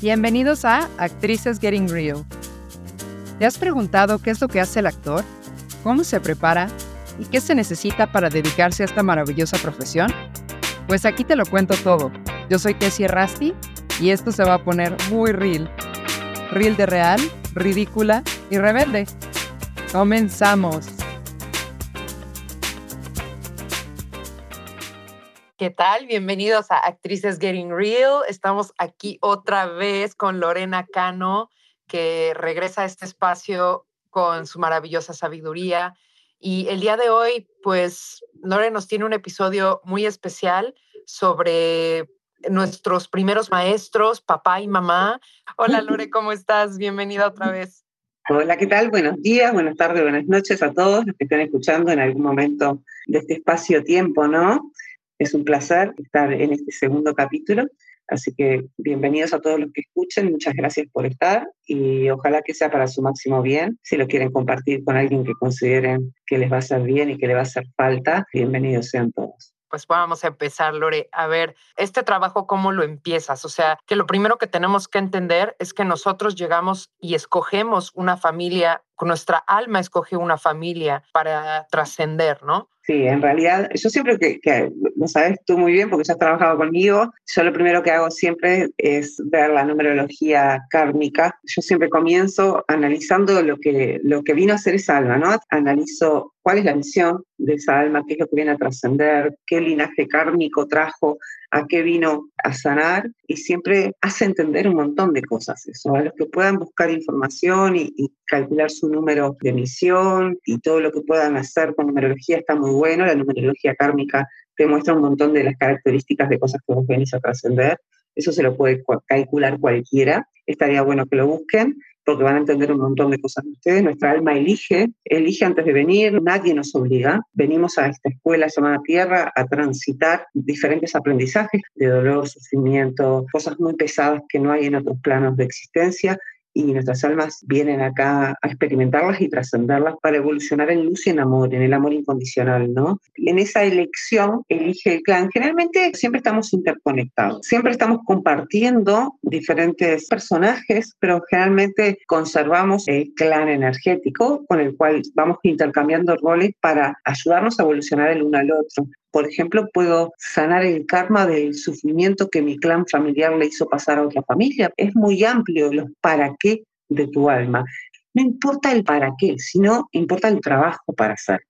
Bienvenidos a Actrices Getting Real. ¿Te has preguntado qué es lo que hace el actor? ¿Cómo se prepara? ¿Y qué se necesita para dedicarse a esta maravillosa profesión? Pues aquí te lo cuento todo. Yo soy Tessie Rasti y esto se va a poner muy real. Real de real, ridícula y rebelde. Comenzamos. ¿Qué tal? Bienvenidos a Actrices Getting Real. Estamos aquí otra vez con Lorena Cano, que regresa a este espacio con su maravillosa sabiduría. Y el día de hoy, pues, Lorena nos tiene un episodio muy especial sobre nuestros primeros maestros, papá y mamá. Hola Lore, ¿cómo estás? Bienvenida otra vez. Hola, ¿qué tal? Buenos días, buenas tardes, buenas noches a todos los que estén escuchando en algún momento de este espacio-tiempo, ¿no? Es un placer estar en este segundo capítulo, así que bienvenidos a todos los que escuchen, muchas gracias por estar y ojalá que sea para su máximo bien. Si lo quieren compartir con alguien que consideren que les va a hacer bien y que le va a hacer falta, bienvenidos sean todos pues vamos a empezar, Lore. A ver, este trabajo, ¿cómo lo empiezas? O sea, que lo primero que tenemos que entender es que nosotros llegamos y escogemos una familia, nuestra alma escoge una familia para trascender, ¿no? Sí, en realidad, yo siempre que, lo sabes tú muy bien porque ya has trabajado conmigo, yo lo primero que hago siempre es ver la numerología kármica. Yo siempre comienzo analizando lo que, lo que vino a ser esa alma, ¿no? Analizo cuál es la misión de esa alma, qué es lo que viene a trascender, qué linaje kármico trajo, a qué vino a sanar y siempre hace entender un montón de cosas eso. A los que puedan buscar información y, calcular su número de misión y todo lo que puedan hacer con numerología está muy bueno. La numerología kármica te muestra un montón de las características de cosas que vos venís a trascender. Eso se lo puede calcular cualquiera. Estaría bueno que lo busquen porque van a entender un montón de cosas de ustedes. Nuestra alma elige, elige antes de venir, nadie nos obliga. Venimos a esta escuela llamada Tierra a transitar diferentes aprendizajes de dolor, sufrimiento, cosas muy pesadas que no hay en otros planos de existencia y nuestras almas vienen acá a experimentarlas y trascenderlas para evolucionar en luz y en amor, en el amor incondicional, ¿no? Y en esa elección elige el clan. Generalmente siempre estamos interconectados, siempre estamos compartiendo diferentes personajes, pero generalmente conservamos el clan energético con el cual vamos intercambiando roles para ayudarnos a evolucionar el uno al otro. Por ejemplo, puedo sanar el karma del sufrimiento que mi clan familiar le hizo pasar a otra familia. Es muy amplio los para qué de tu alma. No importa el para qué, sino importa el trabajo para hacer.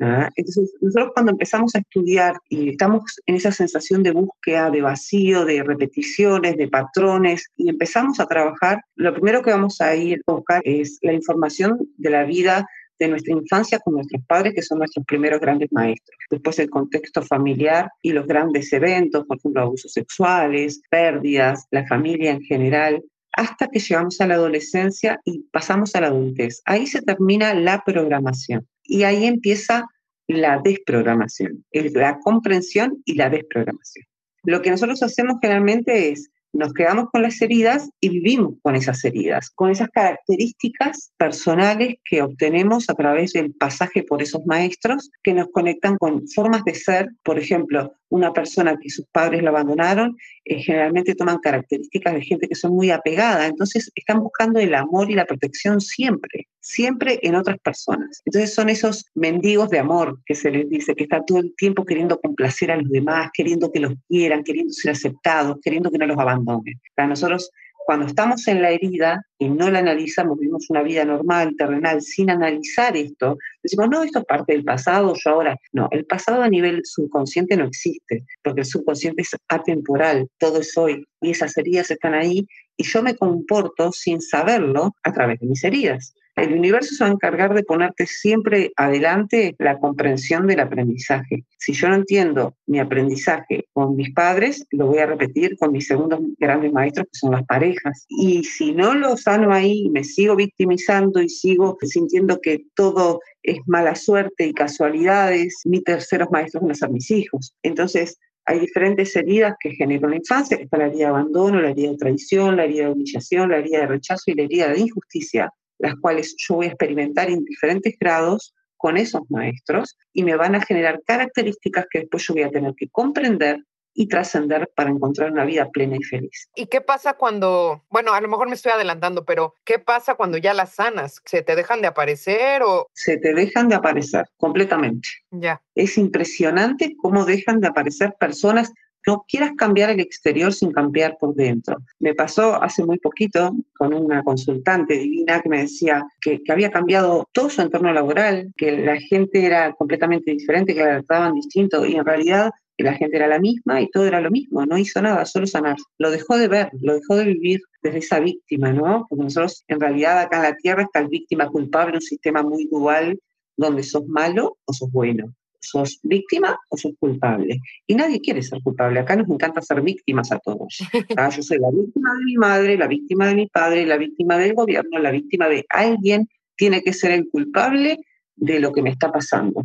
¿ah? Entonces, nosotros cuando empezamos a estudiar y estamos en esa sensación de búsqueda, de vacío, de repeticiones, de patrones, y empezamos a trabajar, lo primero que vamos a ir a buscar es la información de la vida de nuestra infancia con nuestros padres, que son nuestros primeros grandes maestros. Después el contexto familiar y los grandes eventos, por ejemplo, abusos sexuales, pérdidas, la familia en general, hasta que llegamos a la adolescencia y pasamos a la adultez. Ahí se termina la programación y ahí empieza la desprogramación, la comprensión y la desprogramación. Lo que nosotros hacemos generalmente es nos quedamos con las heridas y vivimos con esas heridas, con esas características personales que obtenemos a través del pasaje por esos maestros que nos conectan con formas de ser, por ejemplo, una persona que sus padres la abandonaron, eh, generalmente toman características de gente que son muy apegada, entonces están buscando el amor y la protección siempre, siempre en otras personas. Entonces son esos mendigos de amor que se les dice, que están todo el tiempo queriendo complacer a los demás, queriendo que los quieran, queriendo ser aceptados, queriendo que no los abandonen. Para nosotros cuando estamos en la herida y no la analizamos, vivimos una vida normal, terrenal, sin analizar esto, decimos, no, esto es parte del pasado, yo ahora. No, el pasado a nivel subconsciente no existe, porque el subconsciente es atemporal, todo es hoy, y esas heridas están ahí, y yo me comporto sin saberlo a través de mis heridas. El universo se va a encargar de ponerte siempre adelante la comprensión del aprendizaje. Si yo no entiendo mi aprendizaje con mis padres, lo voy a repetir con mis segundos grandes maestros, que son las parejas. Y si no lo sano ahí, me sigo victimizando y sigo sintiendo que todo es mala suerte y casualidades, mis terceros maestros van a ser mis hijos. Entonces, hay diferentes heridas que generan la infancia, que está la herida de abandono, la herida de traición, la herida de humillación, la herida de rechazo y la herida de injusticia las cuales yo voy a experimentar en diferentes grados con esos maestros y me van a generar características que después yo voy a tener que comprender y trascender para encontrar una vida plena y feliz. ¿Y qué pasa cuando, bueno, a lo mejor me estoy adelantando, pero ¿qué pasa cuando ya las sanas? ¿Se te dejan de aparecer o...? Se te dejan de aparecer completamente. Ya. Es impresionante cómo dejan de aparecer personas no quieras cambiar el exterior sin cambiar por dentro. Me pasó hace muy poquito con una consultante divina que me decía que, había cambiado todo su entorno laboral, que la gente era completamente diferente, que la trataban distinto y en realidad la gente era la misma y todo era lo mismo, no hizo nada, solo sanar. Lo dejó de ver, lo dejó de vivir desde esa víctima, ¿no? Porque nosotros en realidad acá en la Tierra está el víctima culpable, un sistema muy dual donde sos malo o sos bueno sos víctima o sos culpable. Y nadie quiere ser culpable. Acá nos encanta ser víctimas a todos. Ah, yo soy la víctima de mi madre, la víctima de mi padre, la víctima del gobierno, la víctima de alguien. Tiene que ser el culpable de lo que me está pasando.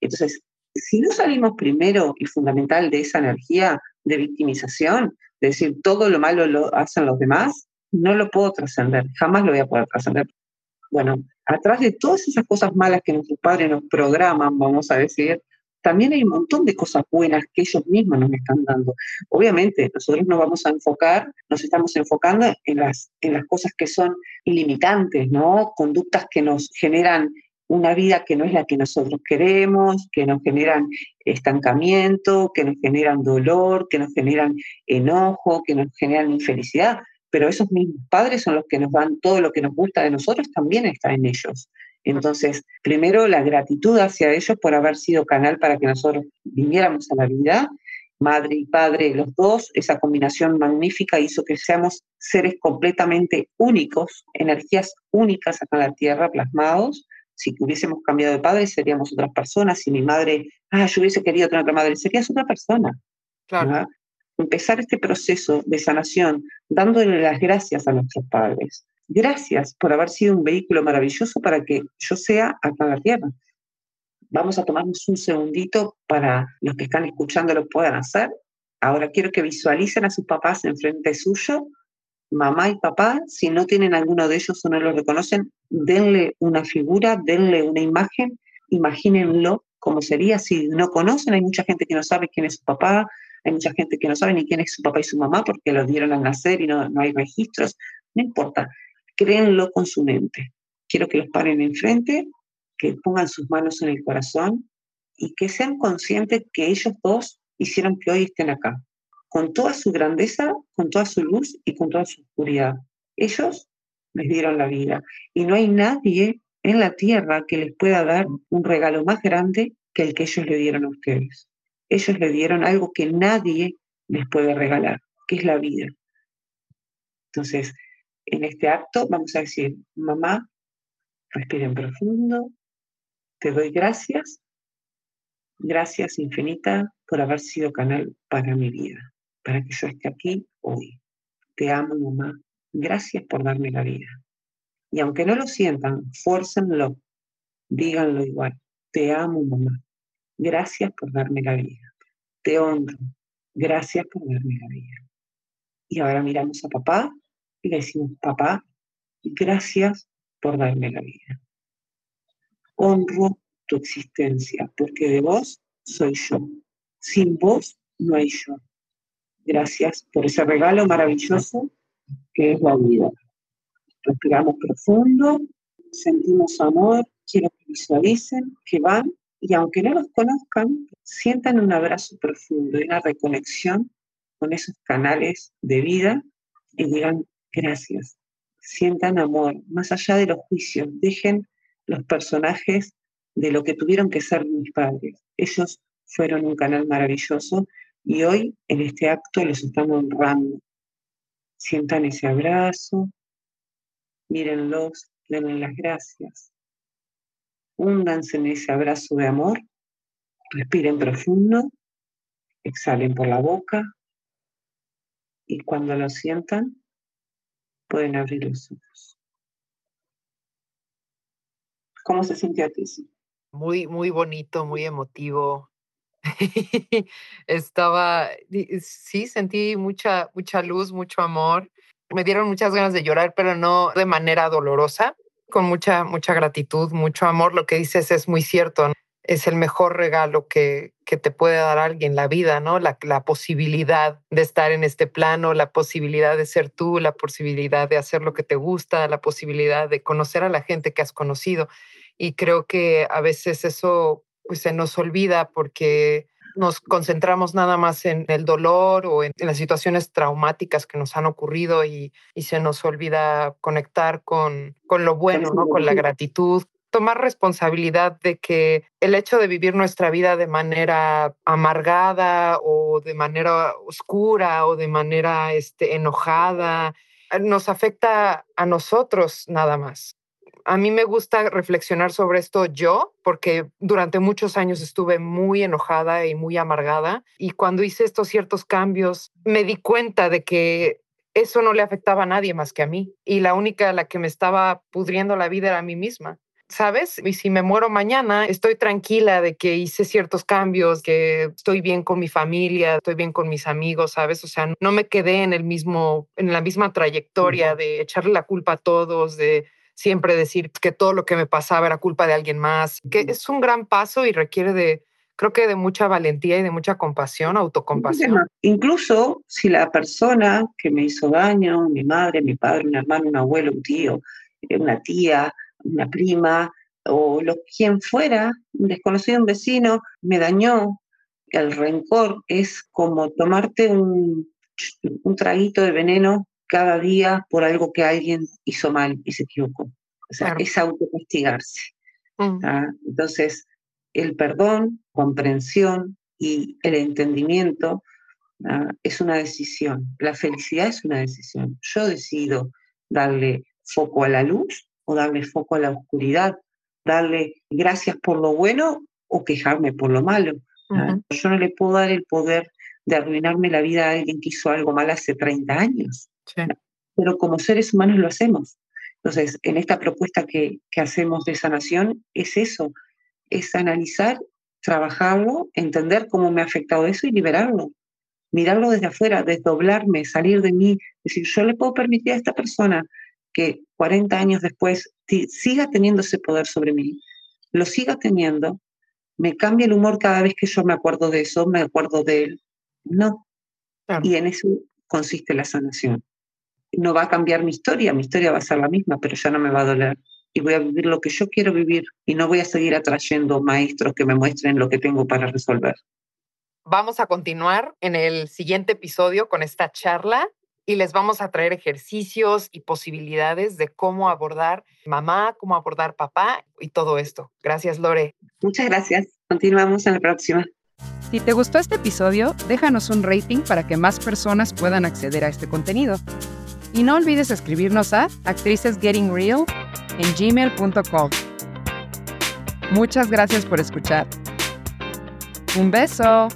Entonces, si no salimos primero y fundamental de esa energía de victimización, de decir todo lo malo lo hacen los demás, no lo puedo trascender, jamás lo voy a poder trascender. Bueno, atrás de todas esas cosas malas que nuestros padres nos programan, vamos a decir, también hay un montón de cosas buenas que ellos mismos nos están dando. Obviamente, nosotros nos vamos a enfocar, nos estamos enfocando en las, en las cosas que son ilimitantes, ¿no? Conductas que nos generan una vida que no es la que nosotros queremos, que nos generan estancamiento, que nos generan dolor, que nos generan enojo, que nos generan infelicidad pero esos mismos padres son los que nos dan todo lo que nos gusta de nosotros, también está en ellos. Entonces, primero la gratitud hacia ellos por haber sido canal para que nosotros viniéramos a la vida, madre y padre, los dos, esa combinación magnífica hizo que seamos seres completamente únicos, energías únicas acá en la Tierra, plasmados. Si hubiésemos cambiado de padre, seríamos otras personas. Si mi madre, ah, yo hubiese querido tener otra madre, serías otra persona. Claro empezar este proceso de sanación dándole las gracias a nuestros padres. Gracias por haber sido un vehículo maravilloso para que yo sea acá en la tierra. Vamos a tomarnos un segundito para los que están escuchando lo puedan hacer. Ahora quiero que visualicen a sus papás enfrente suyo, mamá y papá. Si no tienen alguno de ellos o no lo reconocen, denle una figura, denle una imagen, imagínenlo como sería si no conocen. Hay mucha gente que no sabe quién es su papá, hay mucha gente que no sabe ni quién es su papá y su mamá porque lo dieron al nacer y no, no hay registros. No importa, créenlo con su mente. Quiero que los paren enfrente, que pongan sus manos en el corazón y que sean conscientes que ellos dos hicieron que hoy estén acá, con toda su grandeza, con toda su luz y con toda su oscuridad. Ellos les dieron la vida y no hay nadie en la tierra que les pueda dar un regalo más grande que el que ellos le dieron a ustedes ellos le dieron algo que nadie les puede regalar, que es la vida. Entonces, en este acto vamos a decir, mamá, respiren profundo, te doy gracias, gracias infinita por haber sido canal para mi vida, para que yo esté aquí hoy. Te amo, mamá, gracias por darme la vida. Y aunque no lo sientan, fuércenlo, díganlo igual. Te amo, mamá. Gracias por darme la vida. Te honro. Gracias por darme la vida. Y ahora miramos a papá y le decimos, papá, gracias por darme la vida. Honro tu existencia, porque de vos soy yo. Sin vos no hay yo. Gracias por ese regalo maravilloso que es la vida. Respiramos profundo, sentimos amor, quiero que visualicen que van y aunque no los conozcan, sientan un abrazo profundo y una reconexión con esos canales de vida y digan gracias. Sientan amor, más allá de los juicios, dejen los personajes de lo que tuvieron que ser mis padres. Ellos fueron un canal maravilloso y hoy en este acto los están honrando. Sientan ese abrazo, mírenlos, denle las gracias húndanse en ese abrazo de amor, respiren profundo, exhalen por la boca y cuando lo sientan pueden abrir los ojos. ¿Cómo se sintió a ti? Muy, muy bonito, muy emotivo. Estaba, sí, sentí mucha, mucha luz, mucho amor. Me dieron muchas ganas de llorar, pero no de manera dolorosa, con mucha, mucha gratitud, mucho amor. Lo que dices es muy cierto. es el mejor regalo que, que te puede dar alguien, la vida, ¿no? La, la, posibilidad de estar en este plano, la posibilidad de ser tú, la posibilidad de hacer lo que te gusta, la posibilidad de conocer a la gente que has conocido. Y creo que a veces eso pues, se nos olvida porque nos concentramos nada más en el dolor o en, las situaciones traumáticas que nos han ocurrido y, y se nos olvida conectar con, con lo bueno, ¿no? con la gratitud, tomar responsabilidad de que el hecho de vivir nuestra vida de manera amargada o de manera oscura o de manera este, enojada nos afecta a nosotros nada más. A mí me gusta reflexionar sobre esto yo, porque durante muchos años estuve muy enojada y muy amargada, y cuando hice estos ciertos cambios, me di cuenta de que eso no le afectaba a nadie más que a mí, y la única a la que me estaba pudriendo la vida era a mí misma. ¿sabes? Y si me muero mañana, estoy tranquila de que hice ciertos cambios, que estoy bien con mi familia, estoy bien con mis amigos, ¿sabes? O sea, no me quedé en el mismo, en la misma trayectoria de echarle la culpa a todos, de siempre decir que todo lo que me pasaba era culpa de alguien más, que es un gran paso y requiere de, creo que de mucha valentía y de mucha compasión, autocompasión. Incluso si la persona que me hizo daño, mi madre, mi padre, un hermano, un abuelo, un tío, una tía, una prima o lo, quien fuera, un desconocido, un vecino, me dañó. El rencor es como tomarte un, un traguito de veneno cada día por algo que alguien hizo mal y se equivocó. O sea, es autocastigarse. Mm. Entonces, el perdón, comprensión y el entendimiento es una decisión. La felicidad es una decisión. Yo decido darle foco a la luz o darle foco a la oscuridad, darle gracias por lo bueno o quejarme por lo malo. Yo no le puedo dar el poder de arruinarme la vida a alguien que hizo algo mal hace 30 años. Pero como seres humanos lo hacemos. Entonces, en esta propuesta que, que hacemos de sanación es eso, es analizar, trabajarlo, entender cómo me ha afectado eso y liberarlo. Mirarlo desde afuera, desdoblarme, salir de mí, decir, yo le puedo permitir a esta persona que 40 años después siga teniendo ese poder sobre mí, lo siga teniendo, me cambia el humor cada vez que yo me acuerdo de eso, me acuerdo de él. No. Y en eso consiste la sanación. No va a cambiar mi historia, mi historia va a ser la misma, pero ya no me va a doler. Y voy a vivir lo que yo quiero vivir y no voy a seguir atrayendo maestros que me muestren lo que tengo para resolver. Vamos a continuar en el siguiente episodio con esta charla y les vamos a traer ejercicios y posibilidades de cómo abordar mamá, cómo abordar papá y todo esto. Gracias, Lore. Muchas gracias. Continuamos en la próxima. Si te gustó este episodio, déjanos un rating para que más personas puedan acceder a este contenido. Y no olvides escribirnos a actricesgettingreal en gmail.com. Muchas gracias por escuchar. Un beso.